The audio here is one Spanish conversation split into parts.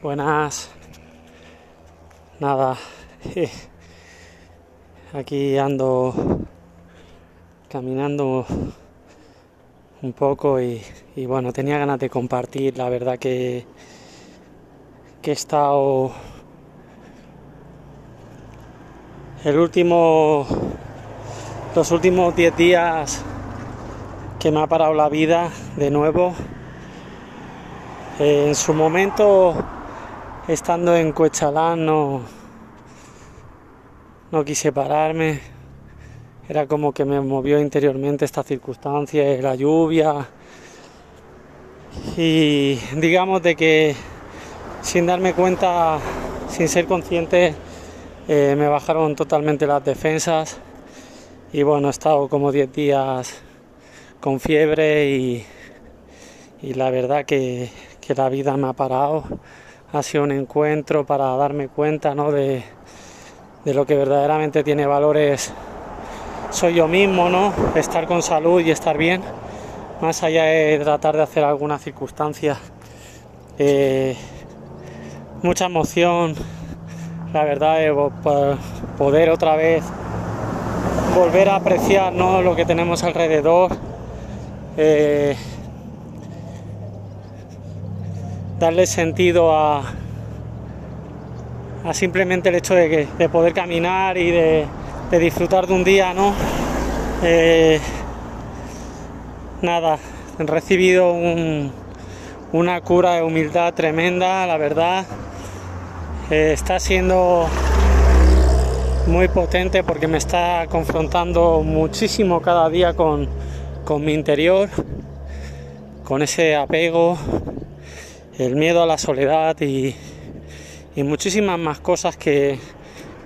Buenas. Nada. Aquí ando caminando un poco y, bueno, tenía ganas de compartir. La verdad que, que he estado el último, los últimos 10 días que me ha parado la vida de nuevo. En su momento estando en Cuechalán no, no quise pararme. Era como que me movió interiormente esta circunstancia, la lluvia. Y digamos de que sin darme cuenta, sin ser consciente, eh, me bajaron totalmente las defensas. Y bueno, he estado como 10 días con fiebre y, y la verdad que, que la vida me ha parado ha sido un encuentro para darme cuenta ¿no? de, de, lo que verdaderamente tiene valores soy yo mismo, ¿no? estar con salud y estar bien, más allá de tratar de hacer alguna circunstancia. Eh, mucha emoción, la verdad, de poder otra vez volver a apreciar ¿no? lo que tenemos alrededor. Eh, darle sentido a, a simplemente el hecho de, que, de poder caminar y de, de, disfrutar de un día, ¿no? Eh, nada, he recibido un, una cura de humildad tremenda, la verdad. Eh, está siendo muy potente porque me está confrontando muchísimo cada día con, con mi interior, con ese apego, el miedo a la soledad y, muchísimas más cosas que,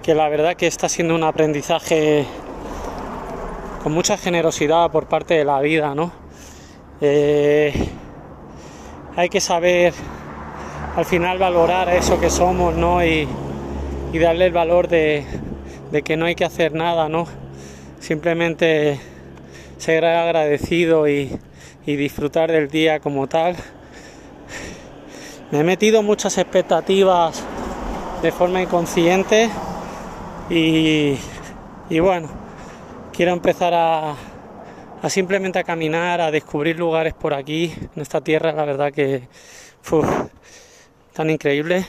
la verdad que está siendo un aprendizaje con mucha generosidad por parte de la vida, ¿no? Eh, hay que saber al final valorar eso que somos, ¿no? Y, darle el valor de, que no hay que hacer nada, ¿no? Simplemente ser agradecido y disfrutar del día como tal. Me he metido muchas expectativas de forma inconsciente y, y bueno, quiero empezar a, a, simplemente a caminar, a descubrir lugares por aquí, en esta tierra, la verdad que uf, tan increíble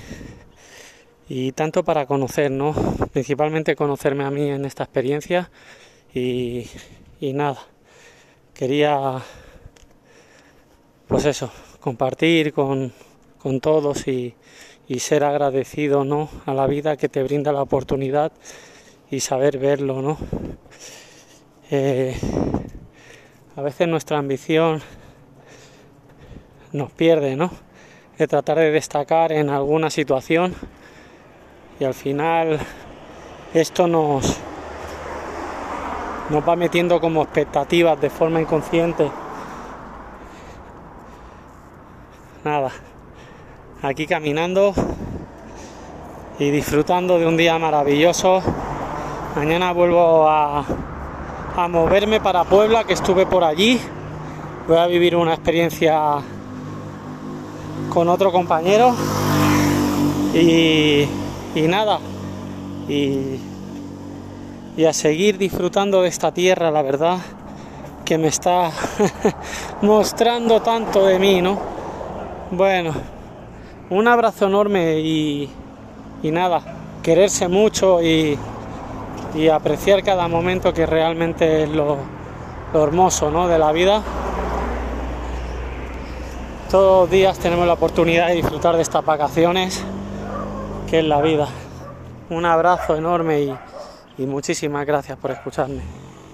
y tanto para conocer, ¿no? Principalmente conocerme a mí en esta experiencia y, y nada, quería pues eso, compartir con con todos y, ser agradecido ¿no? a la vida que te brinda la oportunidad y saber verlo. ¿no? Eh, a veces nuestra ambición nos pierde, ¿no? De tratar de destacar en alguna situación y al final esto nos, nos va metiendo como expectativas de forma inconsciente. Nada aquí caminando y disfrutando de un día maravilloso. Mañana vuelvo a, moverme para Puebla, que estuve por allí. Voy a vivir una experiencia con otro compañero y, nada. Y a seguir disfrutando de esta tierra, la verdad, que me está mostrando tanto de mí, ¿no? Bueno, un abrazo enorme y, nada, quererse mucho y, apreciar cada momento que realmente es lo, hermoso ¿no? de la vida. Todos los días tenemos la oportunidad de disfrutar de estas vacaciones, que es la vida. Un abrazo enorme y muchísimas gracias por escucharme.